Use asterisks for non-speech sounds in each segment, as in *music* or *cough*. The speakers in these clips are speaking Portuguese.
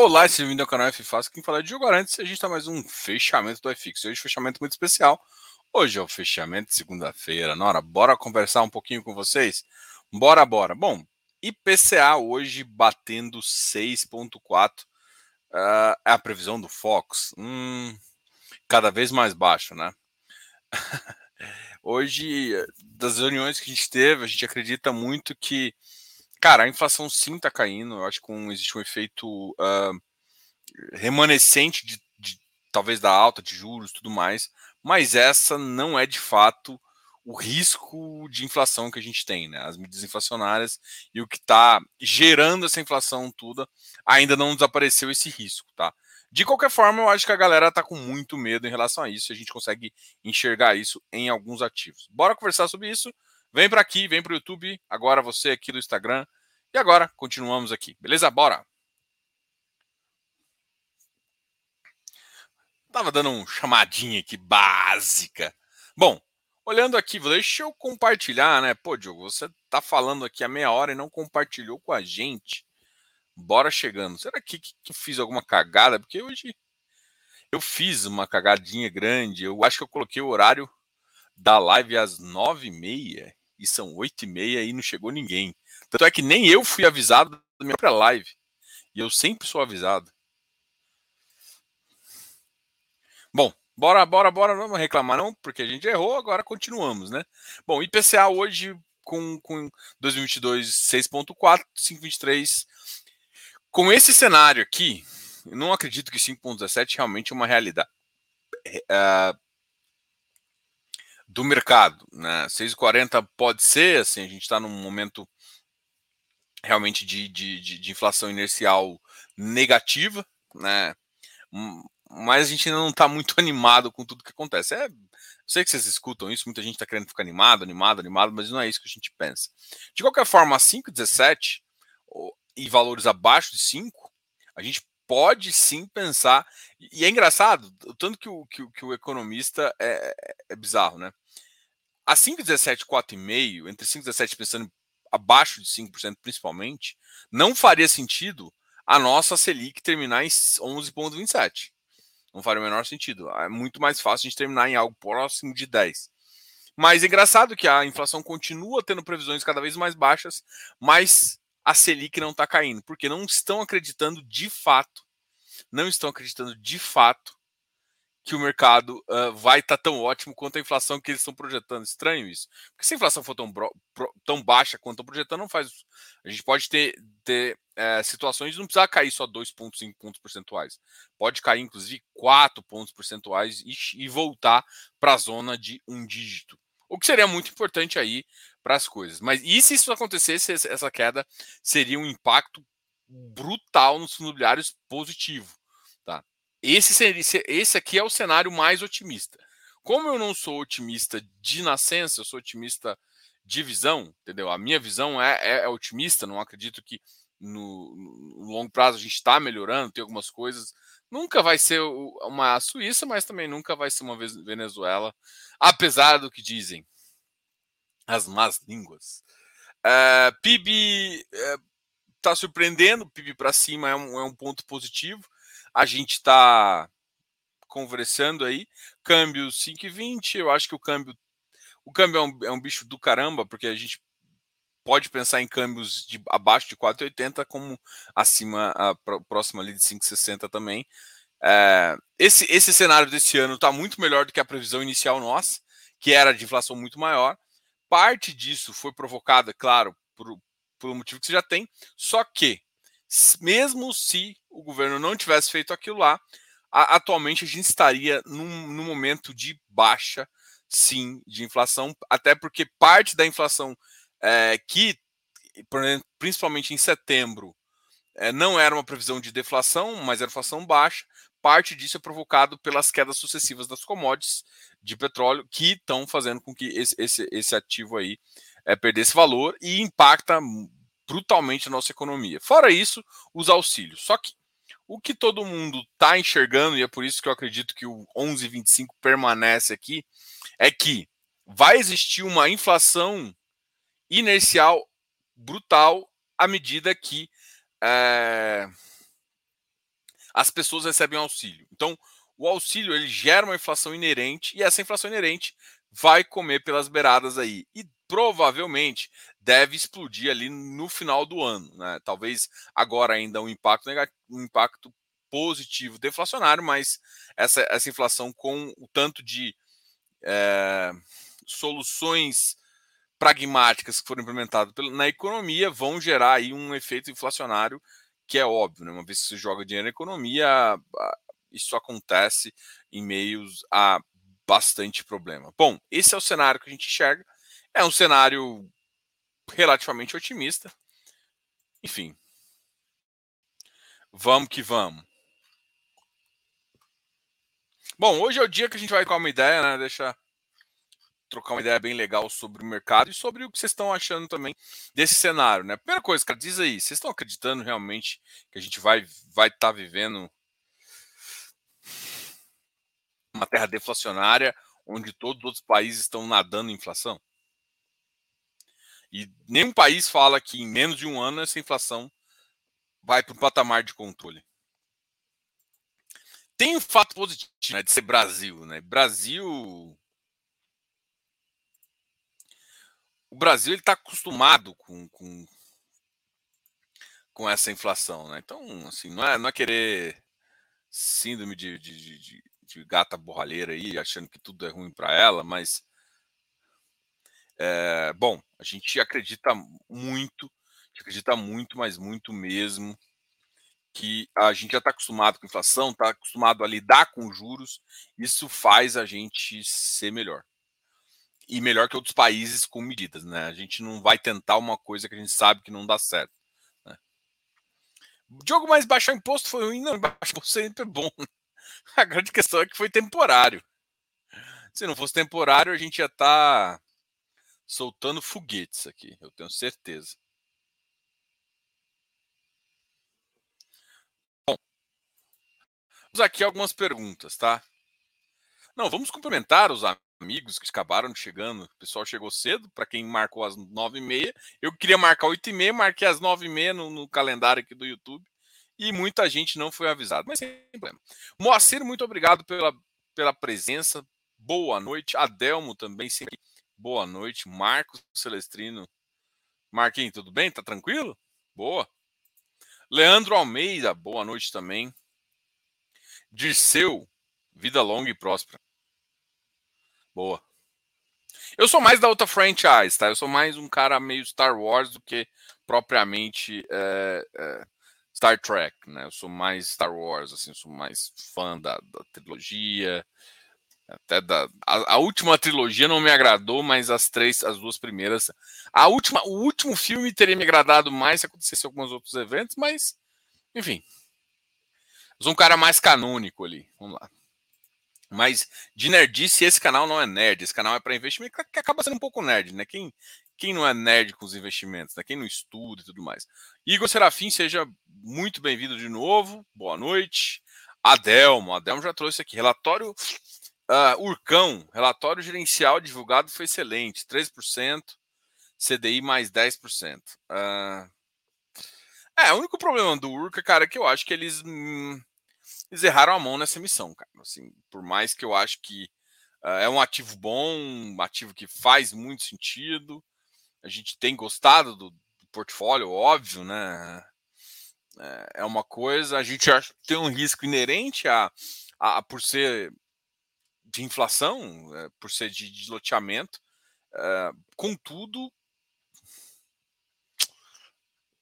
Olá, seja bem-vindo ao canal F Fácil. Quem fala é Diogo Arantes. A gente está mais um fechamento do FX. Hoje, fechamento muito especial. Hoje é o fechamento de segunda-feira. Nora, bora conversar um pouquinho com vocês? Bora, bora. Bom, IPCA hoje batendo 6,4. Uh, é a previsão do Fox. Hum, cada vez mais baixo, né? *laughs* hoje, das reuniões que a gente teve, a gente acredita muito que Cara, a inflação sim está caindo. Eu acho que um, existe um efeito uh, remanescente de, de, talvez da alta de juros tudo mais, mas essa não é de fato o risco de inflação que a gente tem, né? As medidas inflacionárias e o que está gerando essa inflação toda ainda não desapareceu esse risco, tá? De qualquer forma, eu acho que a galera está com muito medo em relação a isso. E a gente consegue enxergar isso em alguns ativos. Bora conversar sobre isso. Vem para aqui, vem para o YouTube, agora você aqui do Instagram. E agora continuamos aqui, beleza? Bora! Tava dando um chamadinha aqui básica. Bom, olhando aqui, deixa eu compartilhar, né? Pô, Diogo, você tá falando aqui há meia hora e não compartilhou com a gente. Bora chegando. Será que, que, que fiz alguma cagada? Porque hoje eu fiz uma cagadinha grande. Eu acho que eu coloquei o horário da live às nove e meia e são oito e meia e não chegou ninguém. Tanto é que nem eu fui avisado da minha própria live. E eu sempre sou avisado. Bom, bora, bora, bora, não vamos reclamar não, porque a gente errou, agora continuamos, né? Bom, IPCA hoje com, com 2022 6.4, 5.23. Com esse cenário aqui, não acredito que 5.17 realmente é uma realidade. Uh, do mercado. Né? 6,40 pode ser, assim, a gente está num momento realmente de, de, de, de, inflação inercial negativa, né? Mas a gente ainda não está muito *laughs* animado com tudo que acontece. É, eu sei que vocês escutam isso, muita gente está querendo ficar animado, animado, animado, mas não é isso que a gente pensa. De qualquer forma, 5,17 e valores abaixo de 5, a gente pode sim pensar. E é engraçado, tanto que o, que, que o economista é, é, é bizarro, né? A 5,17, 4,5, entre 5,17 pensando abaixo de 5% principalmente, não faria sentido a nossa Selic terminar em 11,27. Não faria o menor sentido. É muito mais fácil a gente terminar em algo próximo de 10. Mas é engraçado que a inflação continua tendo previsões cada vez mais baixas, mas a Selic não está caindo, porque não estão acreditando de fato, não estão acreditando de fato que o mercado uh, vai estar tá tão ótimo quanto a inflação que eles estão projetando. Estranho isso. Porque se a inflação for tão, tão baixa quanto estão projetando, não faz. A gente pode ter, ter é, situações de não precisar cair só 2,5 pontos percentuais. Pode cair, inclusive, 4 pontos percentuais e, e voltar para a zona de um dígito. O que seria muito importante aí para as coisas. Mas e se isso acontecesse, essa queda seria um impacto brutal nos imobiliários positivo. Tá? Esse, seria, esse aqui é o cenário mais otimista. Como eu não sou otimista de nascença, eu sou otimista de visão, entendeu? A minha visão é, é, é otimista, não acredito que no, no, longo prazo a gente está melhorando, tem algumas coisas. Nunca vai ser uma Suíça, mas também nunca vai ser uma Venezuela, apesar do que dizem as más línguas. Uh, PIB está uh, surpreendendo, PIB para cima é um, é um ponto positivo. A gente está conversando aí. Câmbio 5,20. Eu acho que o câmbio. O câmbio é um, é um bicho do caramba, porque a gente pode pensar em câmbios de abaixo de 4,80 como acima, a, próxima ali de 5,60 também. É, esse, esse cenário desse ano está muito melhor do que a previsão inicial nossa, que era de inflação muito maior. Parte disso foi provocada, claro, por, por um motivo que você já tem, só que, mesmo se o governo não tivesse feito aquilo lá, a, atualmente a gente estaria num, num momento de baixa, sim, de inflação, até porque parte da inflação é, que, principalmente em setembro, é, não era uma previsão de deflação, mas era inflação baixa, parte disso é provocado pelas quedas sucessivas das commodities de petróleo que estão fazendo com que esse, esse, esse ativo aí é, perdesse valor e impacta brutalmente a nossa economia. Fora isso, os auxílios. Só que o que todo mundo está enxergando, e é por isso que eu acredito que o 11,25 permanece aqui, é que vai existir uma inflação inercial brutal à medida que é, as pessoas recebem auxílio. Então, o auxílio ele gera uma inflação inerente e essa inflação inerente vai comer pelas beiradas aí. E provavelmente deve explodir ali no final do ano. Né? Talvez agora ainda um impacto negativo, um impacto positivo deflacionário, mas essa, essa inflação com o tanto de é, soluções pragmáticas que foram implementadas na economia vão gerar aí um efeito inflacionário que é óbvio, né? uma vez que você joga dinheiro na economia, isso acontece em meios a bastante problema. Bom, esse é o cenário que a gente enxerga. É um cenário relativamente otimista. Enfim. Vamos que vamos. Bom, hoje é o dia que a gente vai com uma ideia, né? Deixa trocar uma ideia bem legal sobre o mercado e sobre o que vocês estão achando também desse cenário, né? Primeira coisa, cara, diz aí, vocês estão acreditando realmente que a gente vai vai estar tá vivendo uma terra deflacionária onde todos os outros países estão nadando em inflação? E nenhum país fala que em menos de um ano essa inflação vai para um patamar de controle. Tem um fato positivo né, de ser Brasil, né? Brasil o Brasil está acostumado com, com, com essa inflação, né? Então, assim, não é, não é querer síndrome de, de, de, de gata borralheira aí, achando que tudo é ruim para ela, mas é, bom, a gente acredita muito, acredita muito, mas muito mesmo, que a gente já está acostumado com inflação, está acostumado a lidar com juros, isso faz a gente ser melhor e melhor que outros países com medidas, né? A gente não vai tentar uma coisa que a gente sabe que não dá certo. Né? O jogo mais baixar imposto foi ruim, não, *laughs* baixar imposto sempre é bom. Né? A grande questão é que foi temporário. Se não fosse temporário, a gente ia estar tá soltando foguetes aqui, eu tenho certeza. Bom, vamos aqui algumas perguntas, tá? Não, vamos cumprimentar os amigos que acabaram chegando. O pessoal chegou cedo, para quem marcou às nove e meia. Eu queria marcar oito e meia, marquei às nove e meia no, no, calendário aqui do YouTube. E muita gente não foi avisada, mas sem problema. Moacir, muito obrigado pela, pela presença. Boa noite. Adelmo também, sempre. Boa noite. Marcos Celestrino. Marquinhos, tudo bem? Tá tranquilo? Boa. Leandro Almeida, boa noite também. Dirceu, vida longa e próspera. Boa. Eu sou mais da outra franchise, tá? Eu sou mais um cara meio Star Wars do que propriamente é, é, Star Trek, né? Eu sou mais Star Wars, assim, sou mais fã da, da trilogia, até da a, a, última trilogia não me agradou, mas as três, as duas primeiras, a última, o último filme teria me agradado mais se acontecesse alguns outros eventos, mas enfim, eu sou um cara mais canônico ali. Vamos lá. Mas de nerdice, esse canal não é nerd. Esse canal é para investimento, que acaba sendo um pouco nerd, né? Quem, quem não é nerd com os investimentos, né? Quem não estuda e tudo mais. Igor Serafim, seja muito bem-vindo de novo. Boa noite. Adelmo, Adelmo já trouxe aqui. Relatório uh, Urcão, relatório gerencial divulgado foi excelente. 3%, CDI mais 10%. Uh, é, o único problema do Urca, cara, é que eu acho que eles. Hum, eles erraram a mão nessa missão, cara. Assim, por mais que eu acho que uh, é um ativo bom, um ativo que faz muito sentido. A gente tem gostado do, do portfólio, óbvio, né? É, é uma coisa, a gente tem um risco inerente a, a, a por ser de inflação, é, por ser de, de loteamento. É, contudo,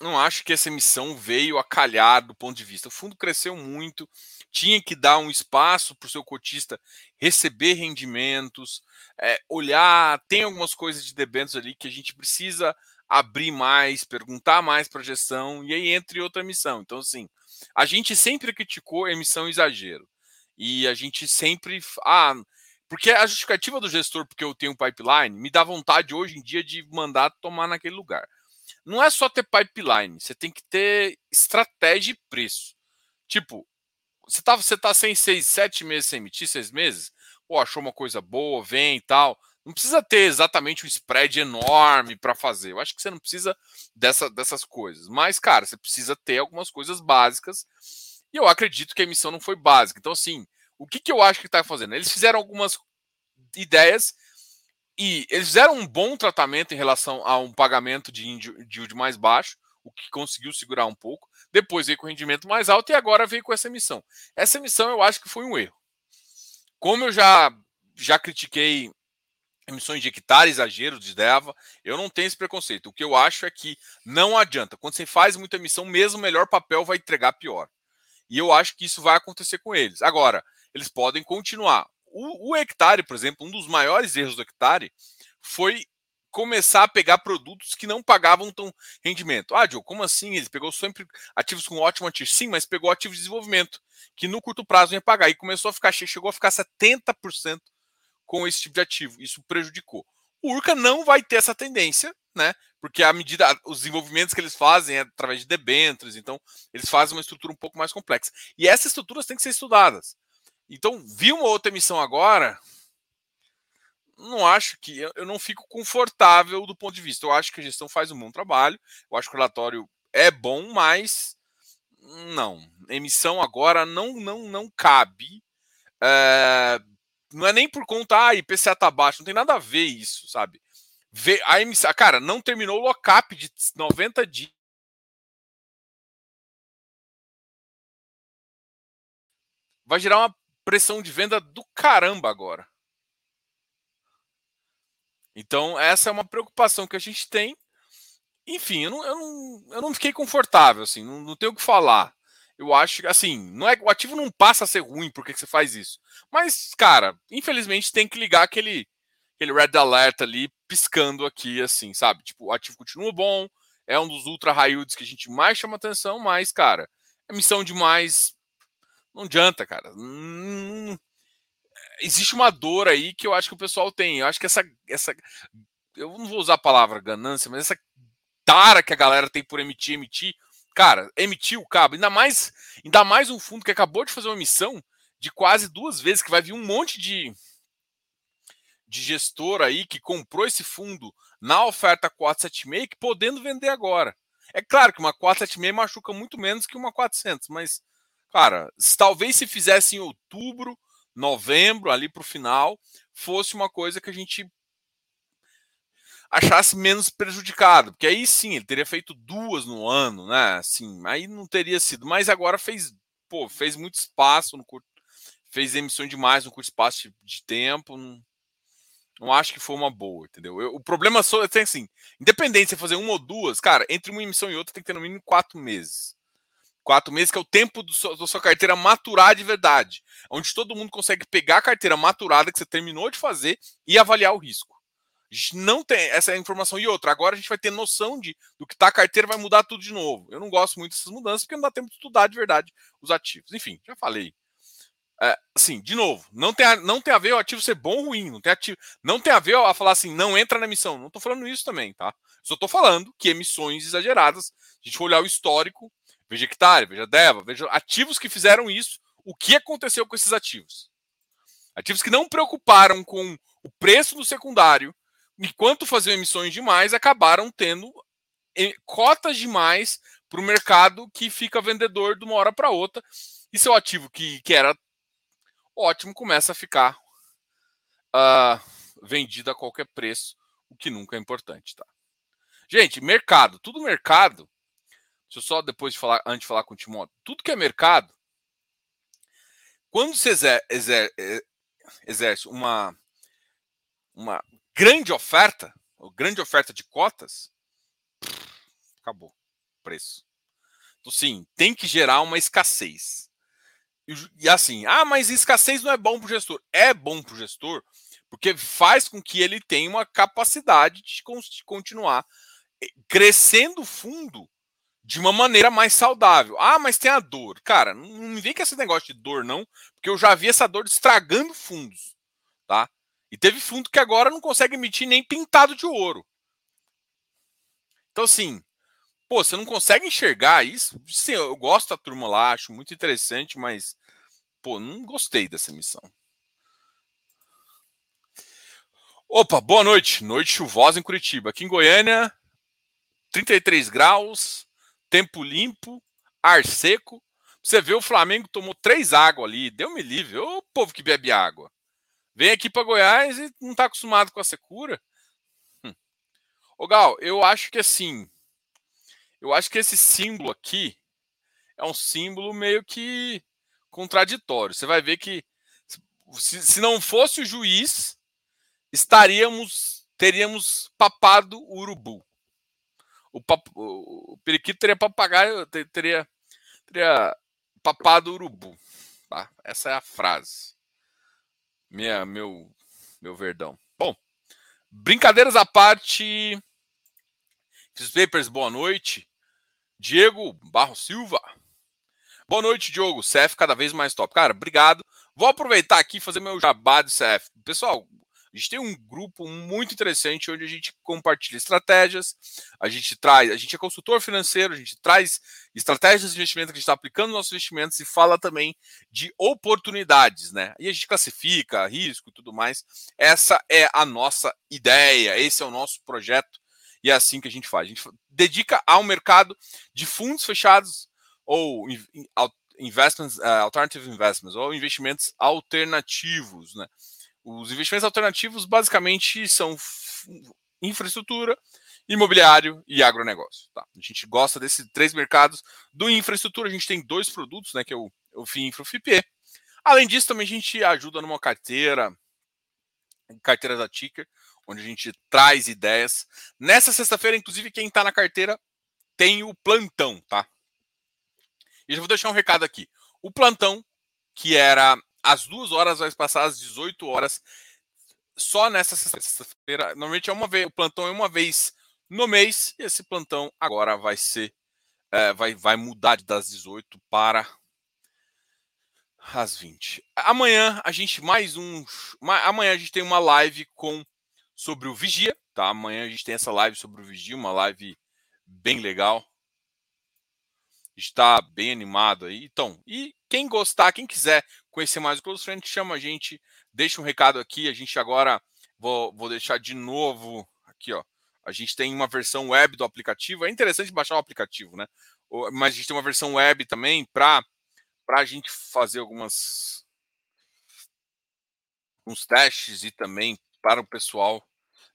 não acho que essa emissão veio a calhar do ponto de vista. O fundo cresceu muito, tinha que dar um espaço para o seu cotista receber rendimentos, é, olhar. Tem algumas coisas de debêntures ali que a gente precisa abrir mais, perguntar mais para a gestão, e aí entre outra emissão. Então, assim, a gente sempre criticou emissão exagero. E a gente sempre. Ah, porque a justificativa do gestor, porque eu tenho um pipeline, me dá vontade hoje em dia de mandar tomar naquele lugar não é só ter pipeline, você tem que ter estratégia e preço. Tipo, você tá, você tá sem seis, sete meses sem emitir, seis meses, pô, achou uma coisa boa, vem e tal. Não precisa ter exatamente um spread enorme para fazer. Eu acho que você não precisa dessa, dessas coisas. Mas, cara, você precisa ter algumas coisas básicas. E eu acredito que a emissão não foi básica. Então, assim, o que, que eu acho que está fazendo? Eles fizeram algumas ideias e eles fizeram um bom tratamento em relação a um pagamento de yield mais baixo, o que conseguiu segurar um pouco. Depois veio com rendimento mais alto e agora veio com essa emissão. Essa emissão eu acho que foi um erro. Como eu já, já critiquei emissões de hectare, exagero de DEVA, eu não tenho esse preconceito. O que eu acho é que não adianta. Quando você faz muita emissão, mesmo o melhor papel vai entregar pior. E eu acho que isso vai acontecer com eles. Agora, eles podem continuar. O, o hectare, por exemplo, um dos maiores erros do hectare foi começar a pegar produtos que não pagavam tão rendimento. Ah, Joe, como assim? Ele pegou sempre ativos com ótimo ativo. Sim, mas pegou ativos de desenvolvimento, que no curto prazo ia pagar. E começou a ficar, chegou a ficar 70% com esse tipo de ativo. Isso prejudicou. O Urca não vai ter essa tendência, né? Porque a medida, os desenvolvimentos que eles fazem é através de debêntures, então eles fazem uma estrutura um pouco mais complexa. E essas estruturas têm que ser estudadas. Então, vi uma outra emissão agora, não acho que eu não fico confortável do ponto de vista. Eu acho que a gestão faz um bom trabalho, eu acho que o relatório é bom, mas não, emissão agora não não não cabe. É, não é nem por conta, ah, IPCA tá baixo, não tem nada a ver isso, sabe? Vê, a emissão, cara, não terminou o lock-up de 90 dias. Vai gerar uma pressão de venda do caramba agora. Então, essa é uma preocupação que a gente tem. Enfim, eu não, eu não, eu não fiquei confortável, assim, não, não tenho o que falar eu acho que, assim, não é, o ativo não passa a ser ruim porque você faz isso. Mas, cara, infelizmente tem que ligar aquele, aquele red alert ali piscando aqui, assim, sabe? Tipo, o ativo continua bom, é um dos ultra high que a gente mais chama atenção, mas, cara, emissão demais não adianta, cara. Hum, existe uma dor aí que eu acho que o pessoal tem. Eu acho que essa, essa. Eu não vou usar a palavra ganância, mas essa tara que a galera tem por emitir, emitir, cara, emitiu o cabo, ainda mais, ainda mais um fundo que acabou de fazer uma emissão de quase duas vezes, que vai vir um monte de, de gestor aí que comprou esse fundo na oferta 476, que podendo vender agora. É claro que uma 476 machuca muito menos que uma 400, mas, cara, talvez se fizesse em outubro, novembro, ali para o final, fosse uma coisa que a gente achasse menos prejudicado, porque aí sim, ele teria feito duas no ano, né? Assim, aí não teria sido, mas agora fez, pô, fez muito espaço no curto, fez emissão demais no curto espaço de, tempo, não, não, acho que foi uma boa, entendeu? Eu, o problema só é assim, independente de você fazer uma ou duas, cara, entre uma emissão e outra tem que ter no mínimo quatro meses. Quatro meses que é o tempo da sua carteira maturar de verdade, onde todo mundo consegue pegar a carteira maturada que você terminou de fazer e avaliar o risco. A gente não tem essa informação. E outra, agora a gente vai ter noção de do que está a carteira, vai mudar tudo de novo. Eu não gosto muito dessas mudanças porque não dá tempo de estudar de verdade os ativos. Enfim, já falei. É, assim, de novo, não tem, a, não tem a ver o ativo ser bom ou ruim, não tem, ativo, não tem a ver a falar assim, não entra na emissão. Não estou falando isso também, tá? Só estou falando que emissões exageradas, a gente for olhar o histórico, veja hectare, veja Deva, veja ativos que fizeram isso, o que aconteceu com esses ativos? Ativos que não preocuparam com o preço do secundário, enquanto faziam emissões demais, acabaram tendo eh, cotas demais para o mercado que fica vendedor de uma hora para outra. E seu ativo que, que era ótimo começa a ficar uh, vendido a qualquer preço, o que nunca é importante, tá? Gente, mercado, tudo mercado. Deixa eu só depois de falar, antes de falar com o Timóteo, tudo que é mercado, quando você exer, exer, eh, exerce uma, uma grande oferta, grande oferta de cotas, acabou o preço. Então, sim, tem que gerar uma escassez. E, e assim, ah, mas escassez não é bom para o gestor. É bom para o gestor, porque faz com que ele tenha uma capacidade de continuar eh, crescendo o fundo de uma maneira mais saudável. Ah, mas tem a dor. Cara, não me vem com esse negócio de dor, não, porque eu já vi essa dor estragando fundos. Tá? E teve fundo que agora não consegue emitir nem pintado de ouro. Então, assim, pô, você não consegue enxergar isso? Sim, eu gosto da turma lá, acho muito interessante, mas, pô, não gostei dessa missão. Opa, boa noite. Noite chuvosa em Curitiba. Aqui em Goiânia, 33 graus, tempo limpo, ar seco. Você vê o Flamengo tomou três águas ali, deu me livre. Ô povo que bebe água. Vem aqui para Goiás e não está acostumado com a secura. Hum. Gal, eu acho que assim, eu acho que esse símbolo aqui é um símbolo meio que contraditório. Você vai ver que se, se não fosse o juiz, estaríamos teríamos papado o urubu. O, o periquito teria papagaio, teria, teria papado urubu. Tá? Essa é a frase. Minha, meu, meu verdão. Bom, brincadeiras à parte. Fiz papers, boa noite. Diego Barro Silva. Boa noite, Diogo. CF cada vez mais top. Cara, obrigado. Vou aproveitar aqui e fazer meu jabá de CF. Pessoal, a gente tem um grupo muito interessante onde a gente compartilha estratégias, a gente traz, a gente é consultor financeiro, a gente traz estratégias de investimento que a gente está aplicando nos nossos investimentos e fala também de oportunidades, né? E a gente classifica risco e tudo mais. Essa é a nossa ideia, esse é o nosso projeto e é assim que a gente faz. A gente dedica ao mercado de fundos fechados ou investments, uh, alternative investments, ou investimentos alternativos. Né? Os investimentos alternativos basicamente são infraestrutura, imobiliário e agronegócio. Tá? A gente gosta desses três mercados. Do infraestrutura, a gente tem dois produtos, né, que é o, o FIINFRA e o FIPE. Além disso, também a gente ajuda numa carteira, carteira da Ticker, onde a gente traz ideias. Nessa sexta-feira, inclusive, quem está na carteira tem o plantão, tá? E já vou deixar um recado aqui. O plantão, que era às duas horas, vai passar às 18 horas. Só nessa sexta-feira. Normalmente é uma vez, o plantão é uma vez no mês. E esse plantão agora vai ser. É, vai, vai mudar das 18 para às 20. Amanhã a gente mais um. Amanhã a gente tem uma live com sobre o Vigia, tá? Amanhã a gente tem essa live sobre o Vigia, uma live bem legal está bem animado aí. Então, e quem gostar, quem quiser conhecer mais o Close Friend, chama a gente, deixa um recado aqui. A gente agora vou, vou deixar de novo aqui, ó. A gente tem uma versão web do aplicativo. É interessante baixar o aplicativo, né? Mas a gente tem uma versão web também para para a gente fazer algumas uns testes e também para o pessoal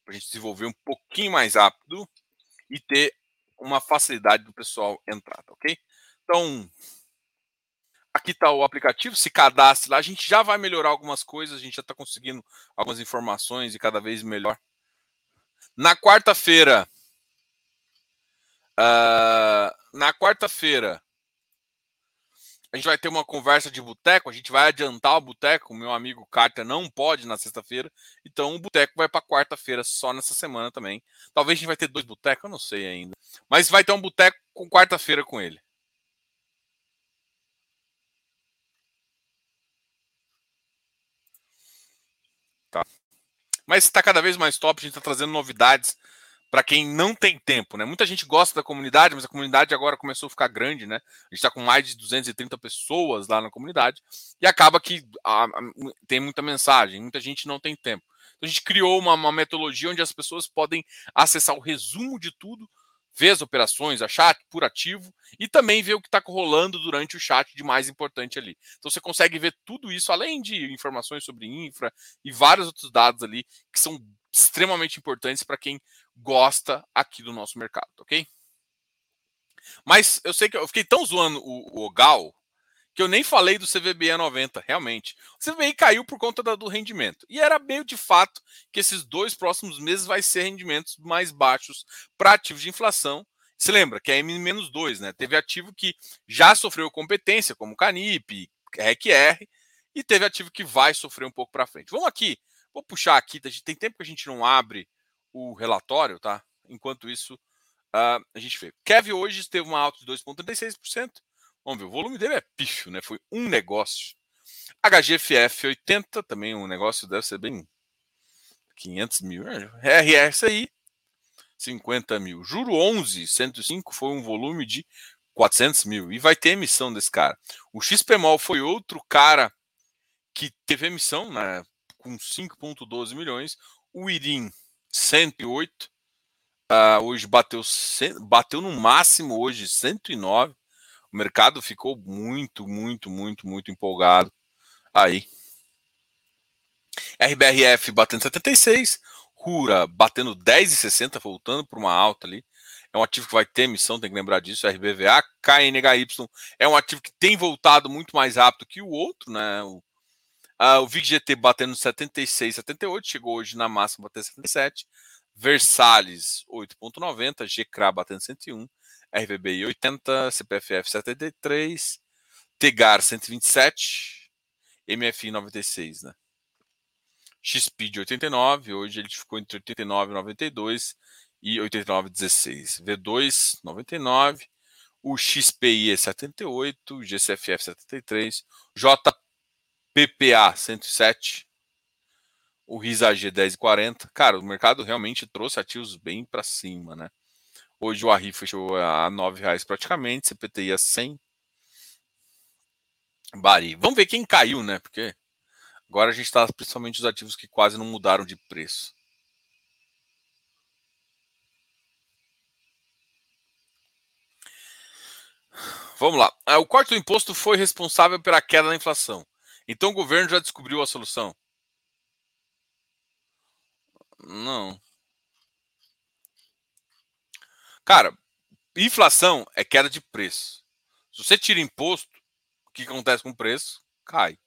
para a gente desenvolver um pouquinho mais rápido e ter uma facilidade do pessoal entrar, tá ok? Então, aqui está o aplicativo, se cadastre lá, a gente já vai melhorar algumas coisas, a gente já está conseguindo algumas informações e cada vez melhor. Na quarta-feira, uh, na quarta-feira, a gente vai ter uma conversa de boteco, a gente vai adiantar o boteco, o meu amigo Carter não pode na sexta-feira, então o boteco vai para quarta-feira só nessa semana também. Talvez a gente vai ter dois botecos, eu não sei ainda. Mas vai ter um boteco com quarta-feira com ele. Tá. Mas está cada vez mais top, a gente está trazendo novidades para quem não tem tempo, né? Muita gente gosta da comunidade, mas a comunidade agora começou a ficar grande, né? A gente está com mais de 230 pessoas lá na comunidade e acaba que a, a, tem muita mensagem, muita gente não tem tempo. Então a gente criou uma, uma metodologia onde as pessoas podem acessar o resumo de tudo ver as operações, a chat por ativo e também ver o que está rolando durante o chat de mais importante ali. Então você consegue ver tudo isso, além de informações sobre infra e vários outros dados ali que são extremamente importantes para quem gosta aqui do nosso mercado, ok? Mas eu sei que eu fiquei tão zoando o, o Gal que eu nem falei do CVBE 90, realmente. O CVBI caiu por conta do rendimento. E era meio de fato que esses dois próximos meses vai ser rendimentos mais baixos para ativos de inflação. Se lembra que é M-2, né? Teve ativo que já sofreu competência, como Canip, RECR, e teve ativo que vai sofrer um pouco para frente. Vamos aqui, vou puxar aqui, tem tempo que a gente não abre o relatório, tá? Enquanto isso, uh, a gente vê. Kev hoje teve uma alta de 2,36%. Vamos ver, o volume dele é pífio, né? Foi um negócio. HGFF 80, também um negócio deve ser bem 500 mil. RSI 50 mil. Juro 11, 105 foi um volume de 400 mil. E vai ter emissão desse cara. O XPMOL foi outro cara que teve emissão né, com 5,12 milhões. O IRIM 108. Uh, hoje bateu, bateu no máximo hoje 109. O mercado ficou muito, muito, muito, muito empolgado aí. RBRF batendo 76, Rura batendo 10,60, voltando para uma alta ali. É um ativo que vai ter emissão, tem que lembrar disso. RBVA, KNHY é um ativo que tem voltado muito mais rápido que o outro, né? O, uh, o VIGGT batendo 76, 78, chegou hoje na máxima batendo 77. Versalhes 8,90, GCRA batendo 101, RVBI 80, CPFF 73, Tegar 127, MFI 96, né? XP 89, hoje ele ficou entre 89 e 92 e 89 e 16. V2 99, o XPI é 78, o GCFF 73, JPPA 107, o RISAG 10,40. Cara, o mercado realmente trouxe ativos bem para cima, né? Hoje o ARRI fechou a R$ reais praticamente, CPTI a 100. Bari. Vamos ver quem caiu, né? Porque agora a gente está principalmente os ativos que quase não mudaram de preço. Vamos lá. Ah, o corte do imposto foi responsável pela queda da inflação. Então o governo já descobriu a solução? Não. Cara, inflação é queda de preço. Se você tira imposto, o que acontece com o preço? Cai.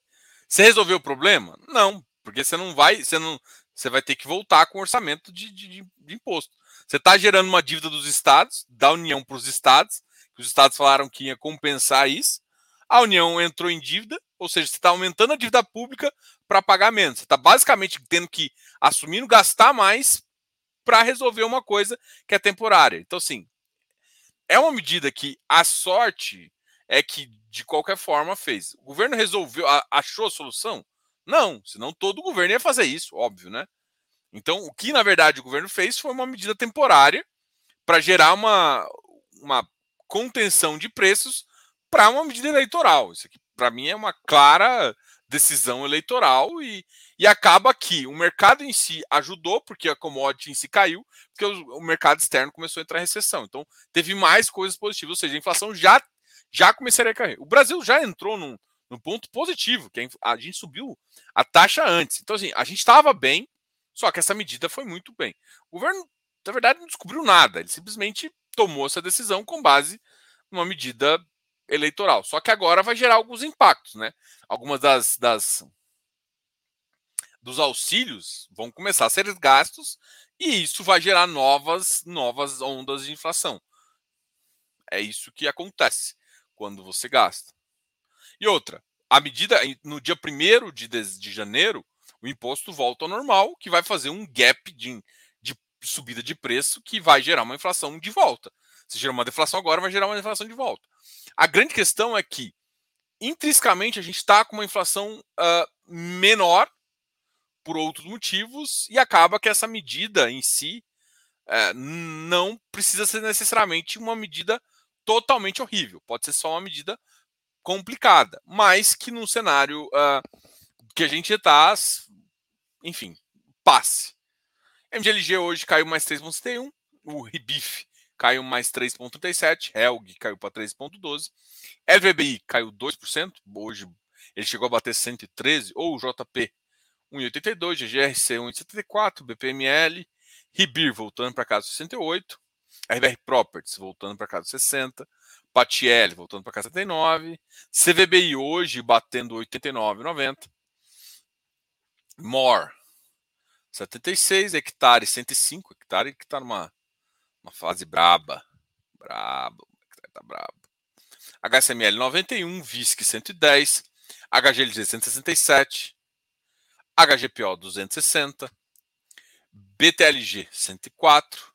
Você resolveu o problema? Não, porque você não vai, você não, você vai ter que voltar com orçamento de, de, de imposto. Você está gerando uma dívida dos estados, da União para os estados, que os estados falaram que ia compensar isso. A União entrou em dívida, ou seja, você está aumentando a dívida pública para pagar menos. Você está basicamente tendo que assumir gastar mais para resolver uma coisa que é temporária. Então, assim, é uma medida que a sorte é que, de qualquer forma, fez. O governo resolveu, achou a solução? Não, senão todo o governo ia fazer isso, óbvio, né? Então, o que na verdade o governo fez foi uma medida temporária para gerar uma, uma contenção de preços para uma medida eleitoral. Isso aqui, para mim, é uma clara decisão eleitoral e, e acaba que o mercado em si ajudou, porque a commodity em si caiu, porque o, mercado externo começou a entrar em recessão. Então, teve mais coisas positivas, ou seja, a inflação já, já começaria a cair. O Brasil já entrou num, num ponto positivo, que a gente subiu a taxa antes. Então, assim, a gente estava bem, só que essa medida foi muito bem. O governo, na verdade, não descobriu nada, ele simplesmente tomou essa decisão com base numa medida eleitoral. Só que agora vai gerar alguns impactos, né? Algumas das, das dos auxílios vão começar a ser gastos e isso vai gerar novas novas ondas de inflação. É isso que acontece quando você gasta. E outra, a medida no dia 1 de, de janeiro, o imposto volta ao normal, que vai fazer um gap de, de subida de preço que vai gerar uma inflação de volta. Se gera uma deflação agora, vai gerar uma deflação de volta. A grande questão é que, intrinsecamente, a gente está com uma inflação uh, menor por outros motivos e acaba que essa medida em si uh, não precisa ser necessariamente uma medida totalmente horrível. Pode ser só uma medida complicada, mas que num cenário uh, que a gente está, enfim, passe. MGLG hoje caiu mais 3,71, o RIBIF caiu mais 3,37%, Helg caiu para 3,12%, LVBI caiu 2%, hoje ele chegou a bater 113%, ou JP 1,82%, GGRC 1,74%, BPML, Ribir voltando para casa 68%, RBR Properties voltando para casa 60%, Patiel voltando para casa 79%, CVBI hoje batendo 89,90%, More 76, hectare 105, hectare que está numa uma fase braba. Brabo. Tá brabo. HSML 91, VISC 110, HGLG 167, HGPO 260, BTLG 104,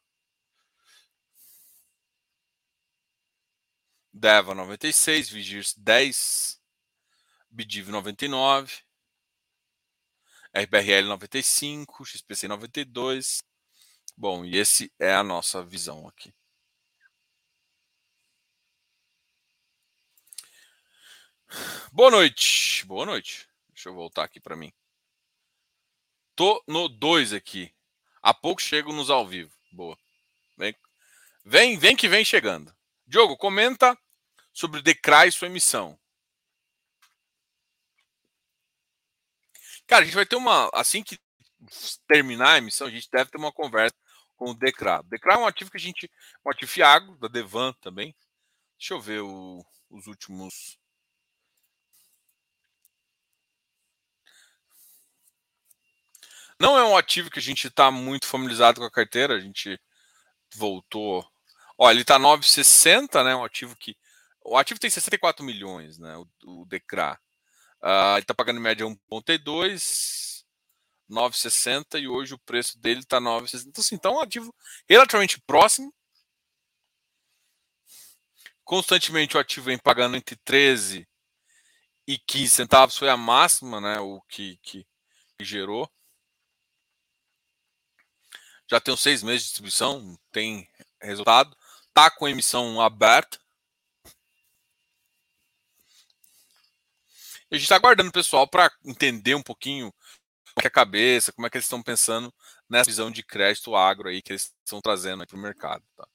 DEVA 96, Vigirs 10, BDIV 99, RBRL 95, XPC 92, Bom, e esse é a nossa visão aqui. Boa noite. Boa noite. Deixa eu voltar aqui para mim. Tô no 2 aqui. Há pouco chego nos ao vivo. Boa. Vem, vem, vem que vem chegando. Diogo, comenta sobre DECRA e sua emissão. Cara, a gente vai ter uma. Assim que terminar a emissão, a gente deve ter uma conversa com o DECRA. DECRA é um ativo que a gente. Um ativo Fiago, da Devan também. Deixa eu ver o, os últimos. Não é um ativo que a gente está muito familiarizado com a carteira, a gente voltou. Olha, ele está 9,60, né? Um ativo que. O ativo tem 64 milhões, né? O, o DECRA. Uh, ele está pagando em média 1,82, 9,60 e hoje o preço dele está 9,60. Então, assim, tá um ativo relativamente próximo. Constantemente o ativo vem pagando entre 13 e 15 centavos, foi a máxima, né? O que, que, que gerou. Já tem uns seis meses de distribuição, tem resultado. Tá com emissão aberta. A gente está aguardando o pessoal para entender um pouquinho como é, é a cabeça, como é que eles estão pensando nessa visão de crédito agro aí que eles estão trazendo para o mercado. Tá?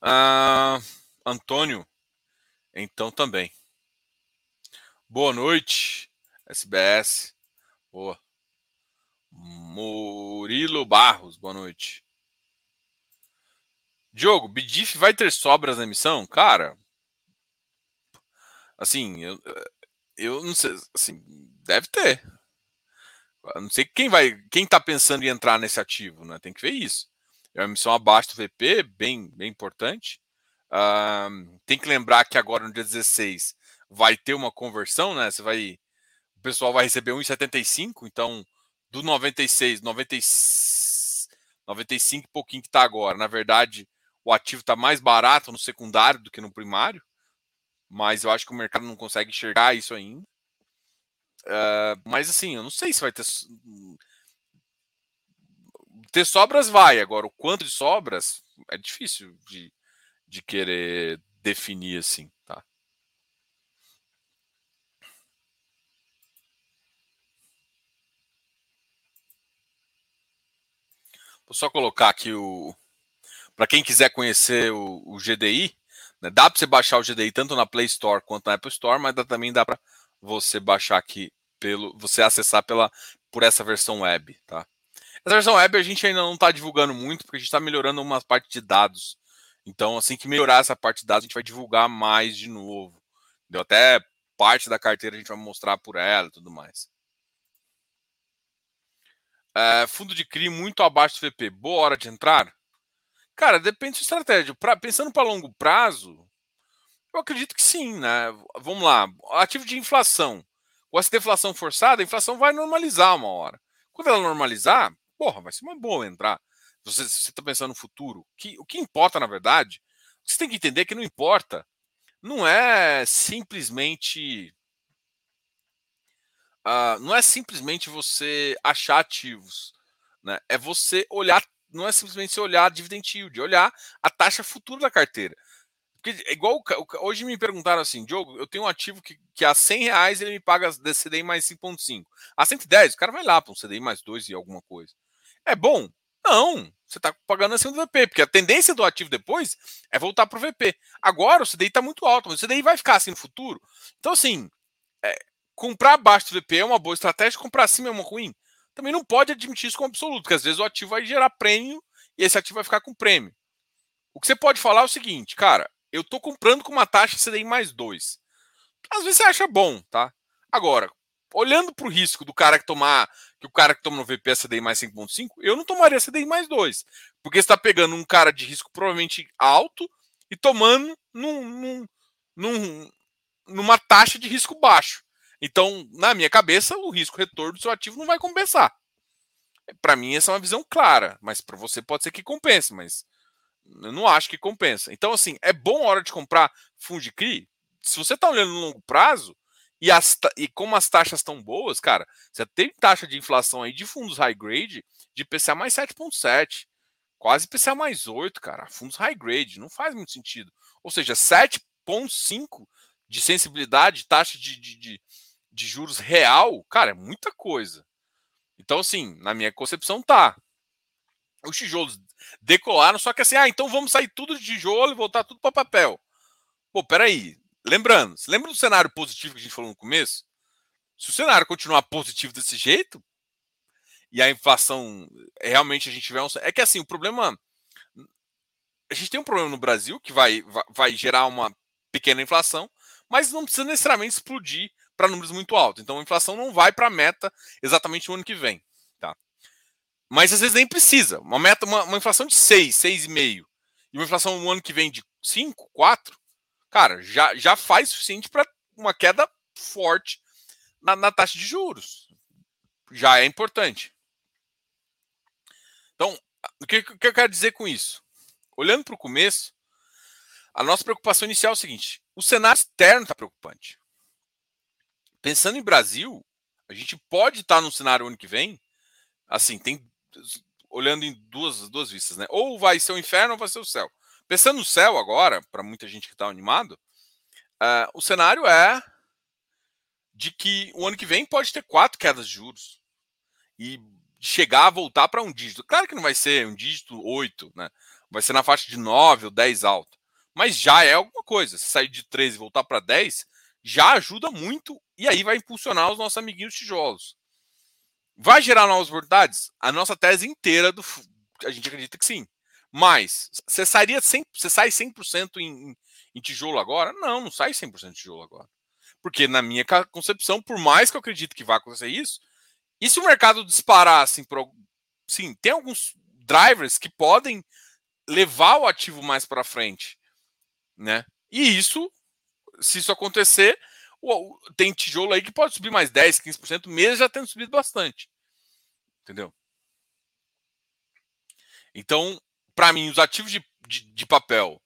Ah, Antônio, então também. Boa noite, SBS. Boa. Murilo Barros, boa noite. Diogo, Bidif vai ter sobras na emissão? Cara, assim, eu, eu não sei, assim, deve ter. Não sei quem vai, quem tá pensando em entrar nesse ativo, né? Tem que ver isso. É uma emissão abaixo do VP, bem, bem importante. Uh, tem que lembrar que agora no dia 16 vai ter uma conversão, né? Você vai, o pessoal vai receber 1,75, então do 96, 96, 95 e pouquinho que tá agora. Na verdade, o ativo está mais barato no secundário do que no primário, mas eu acho que o mercado não consegue enxergar isso ainda. Uh, mas assim, eu não sei se vai ter. Ter sobras vai, agora o quanto de sobras é difícil de, de querer definir assim, tá? Vou só colocar aqui o, para quem quiser conhecer o, o GDI, né, dá para você baixar o GDI tanto na Play Store quanto na Apple Store, mas dá, também dá para você baixar aqui pelo, você acessar pela por essa versão web, tá? Essa versão web a gente ainda não está divulgando muito porque a gente está melhorando uma parte de dados. Então, assim que melhorar essa parte de dados, a gente vai divulgar mais de novo. Deu até parte da carteira a gente vai mostrar por ela e tudo mais. É, fundo de CRI muito abaixo do VP. Boa hora de entrar? Cara, depende da estratégia. Pra, pensando para longo prazo, eu acredito que sim, né? Vamos lá. Ativo de inflação. Com essa deflação forçada, a inflação vai normalizar uma hora. Quando ela normalizar, porra, vai ser uma boa entrar. Você está pensando no futuro. Que, o que importa, na verdade, você tem que entender que não importa. Não é simplesmente. Uh, não é simplesmente você achar ativos. Né? É você olhar não é simplesmente você olhar a dividend yield, é olhar a taxa futura da carteira. Porque é igual hoje me perguntaram assim, Diogo, eu tenho um ativo que, que a 100 reais ele me paga CDI mais 5,5. A 110, o cara vai lá para um CDI mais 2 e alguma coisa. É bom? Não, você está pagando acima do VP, porque a tendência do ativo depois é voltar para o VP. Agora o CDI está muito alto, mas o CDI vai ficar assim no futuro. Então, assim, é, comprar abaixo do VP é uma boa estratégia, comprar acima é uma ruim também não pode admitir isso como absoluto, porque às vezes o ativo vai gerar prêmio e esse ativo vai ficar com prêmio. O que você pode falar é o seguinte, cara, eu estou comprando com uma taxa CDI mais 2. Às vezes você acha bom, tá? Agora, olhando para o risco do cara que tomar, que o cara que toma no VP é CDI mais 5.5, eu não tomaria CDI mais 2. Porque você está pegando um cara de risco provavelmente alto e tomando num, num, num, numa taxa de risco baixo. Então, na minha cabeça, o risco retorno do seu ativo não vai compensar. Para mim, essa é uma visão clara, mas para você pode ser que compense, mas eu não acho que compensa. Então, assim, é bom a hora de comprar fundo de CRI. Se você está olhando no longo prazo e, as, e como as taxas estão boas, cara, você tem taxa de inflação aí de fundos high grade de PCA mais 7,7, quase PCA mais 8, cara. Fundos high grade, não faz muito sentido. Ou seja, 7,5 de sensibilidade, taxa de, de, de de juros real, cara, é muita coisa. Então, assim, na minha concepção, tá. Os tijolos decolaram, só que assim, ah, então vamos sair tudo de tijolo e voltar tudo para papel. Pô, peraí. Lembrando, você lembra do cenário positivo que a gente falou no começo? Se o cenário continuar positivo desse jeito, e a inflação realmente a gente tiver um. É que assim, o problema. A gente tem um problema no Brasil que vai, vai gerar uma pequena inflação, mas não precisa necessariamente explodir para números muito altos. Então a inflação não vai para a meta exatamente no ano que vem. Tá? Mas às vezes nem precisa. Uma meta, uma, uma inflação de 6, 6,5 e uma inflação no ano que vem de 5, 4, cara, já, já faz suficiente para uma queda forte na, na taxa de juros. Já é importante. Então, o que, que eu quero dizer com isso? Olhando para o começo, a nossa preocupação inicial é o seguinte: o cenário externo está preocupante. Pensando em Brasil, a gente pode estar tá no cenário ano que vem, assim, tem olhando em duas, duas vistas, né? Ou vai ser o inferno ou vai ser o céu. Pensando no céu agora, para muita gente que está animado, uh, o cenário é de que o ano que vem pode ter quatro quedas de juros. E chegar a voltar para um dígito. Claro que não vai ser um dígito 8, né? Vai ser na faixa de 9 ou 10 alto. Mas já é alguma coisa. Se sair de 13 e voltar para 10, já ajuda muito e aí vai impulsionar os nossos amiguinhos tijolos. Vai gerar novas oportunidades? A nossa tese inteira do a gente acredita que sim. Mas você sairia 100, você sai 100% em, em tijolo agora? Não, não sai 100% de tijolo agora. Porque na minha concepção, por mais que eu acredite que vai acontecer isso, e se o mercado disparar assim, pro, sim, tem alguns drivers que podem levar o ativo mais para frente, né? E isso, se isso acontecer, tem tijolo aí que pode subir mais 10, 15%, mesmo já tendo subido bastante. Entendeu? Então, para mim, os ativos de, de, de, papel,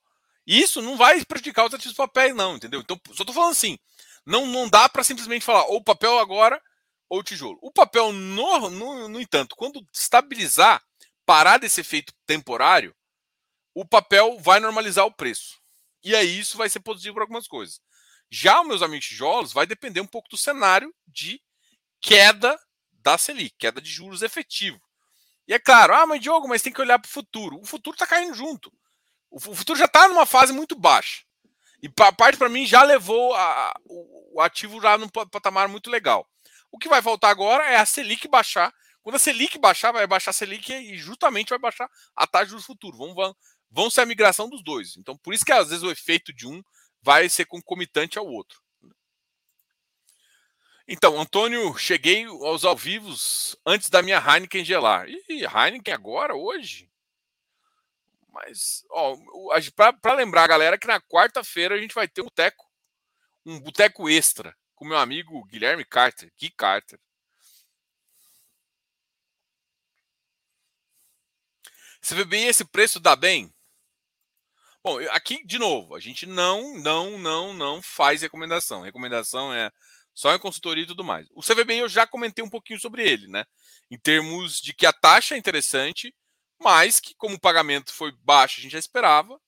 isso não vai prejudicar os ativos de papel, não, entendeu? Então, só estou falando assim, não, não dá para simplesmente falar ou papel agora ou tijolo. O papel, no, no, no entanto, quando estabilizar, parar desse efeito temporário, o papel vai normalizar o preço. E aí isso vai ser positivo para algumas coisas. Já os meus amigos tijolos vai depender um pouco do cenário de queda da Selic, queda de juros efetivo. E é claro, ah, mas Diogo, mas tem que olhar para o futuro. O futuro está caindo junto. O futuro já está numa fase muito baixa. E a parte para mim já levou a, o, ativo já num patamar muito legal. O que vai faltar agora é a Selic baixar. Quando a Selic baixar, vai baixar a Selic e justamente vai baixar a taxa juros futuro. Vão, vão, vão ser a migração dos dois. Então, por isso que às vezes o efeito de um vai ser concomitante ao outro. Então, Antônio, cheguei aos ao vivos antes da minha Heineken gelar. E Heineken agora, hoje? Mas, ó, para lembrar galera que na quarta-feira a gente vai ter um boteco, um boteco extra com meu amigo Guilherme Carter, Gui Carter. Você vê bem esse preço dá bem? Bom, aqui de novo, a gente não, não, não, não faz recomendação. Recomendação é só em consultoria e tudo mais. O CVBI eu já comentei um pouquinho sobre ele, né? Em termos de que a taxa é interessante, mas que como o pagamento foi baixo, a gente já esperava,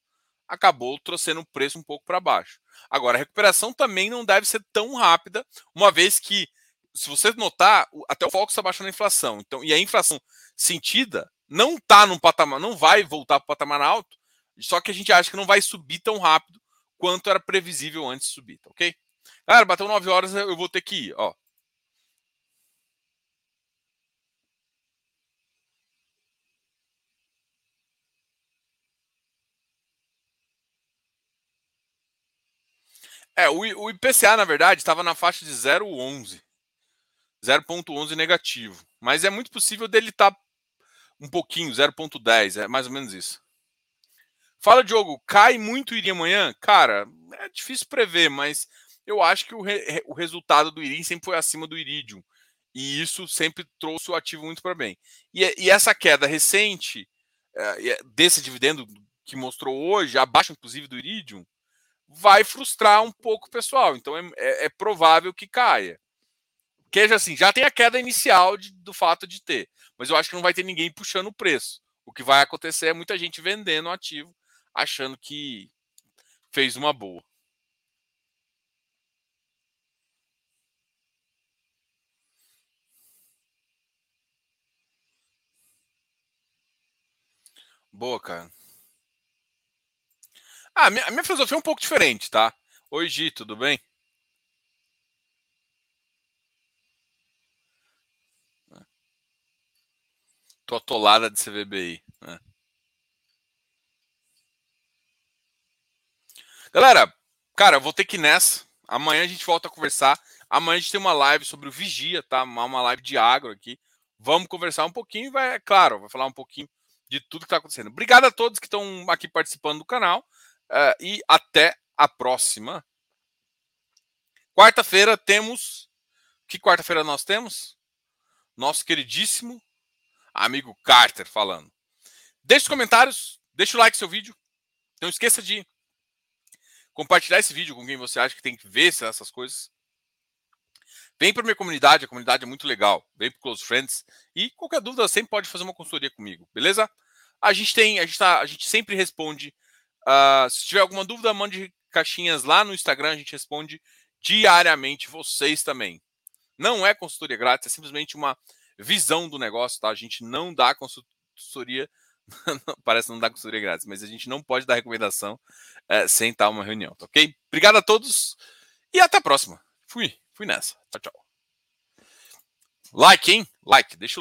acabou trouxendo o preço um pouco para baixo. Agora, a recuperação também não deve ser tão rápida, uma vez que, se você notar, até o foco está baixando a inflação. Então, e a inflação sentida não está num patamar, não vai voltar para o patamar alto, só que a gente acha que não vai subir tão rápido quanto era previsível antes de subir, tá ok? Cara, bateu 9 horas, eu vou ter que ir, ó. É, o IPCA, na verdade, estava na faixa de 0,11. 0,11 negativo. Mas é muito possível dele estar tá um pouquinho, 0,10. É mais ou menos isso. Fala, Diogo, cai muito o IRI amanhã? Cara, é difícil prever, mas eu acho que o, re, o resultado do IRI sempre foi acima do Iridium. E isso sempre trouxe o ativo muito para bem. E, e, essa queda recente, é, desse dividendo que mostrou hoje, abaixo inclusive do Iridium, vai frustrar um pouco o pessoal. Então é, é, é provável que caia. Que assim, já tem a queda inicial de, do fato de ter, mas eu acho que não vai ter ninguém puxando o preço. O que vai acontecer é muita gente vendendo o ativo, achando que fez uma boa. Boa, cara. Ah, a minha, minha filosofia é um pouco diferente, tá? Oi, Gi, tudo bem? Tô atolada de CVBI. Né? Galera, cara, eu vou ter que ir nessa. Amanhã a gente volta a conversar. Amanhã a gente tem uma live sobre o Vigia, tá? Uma live de agro aqui. Vamos conversar um pouquinho, vai, é claro, vai falar um pouquinho de tudo que está acontecendo. Obrigado a todos que estão aqui participando do canal uh, e até a próxima. Quarta-feira temos. Que quarta-feira nós temos? Nosso queridíssimo amigo Carter falando. Deixe os comentários, deixe o like no seu vídeo. Não esqueça de compartilhar esse vídeo com quem você acha que tem que ver essas coisas. Vem para minha comunidade, a comunidade é muito legal. Vem para Close Friends e qualquer dúvida sempre pode fazer uma consultoria comigo, beleza? A gente tem, a gente, tá, a gente sempre responde. Uh, se tiver alguma dúvida, mande caixinhas lá no Instagram, a gente responde diariamente vocês também. Não é consultoria grátis, é simplesmente uma visão do negócio, tá? A gente não dá consultoria, *laughs* parece não dar consultoria grátis, mas a gente não pode dar recomendação é, sem estar uma reunião, tá ok? Obrigado a todos e até a próxima. Fui, fui nessa. Tchau, tchau. Like, hein? Like, deixa o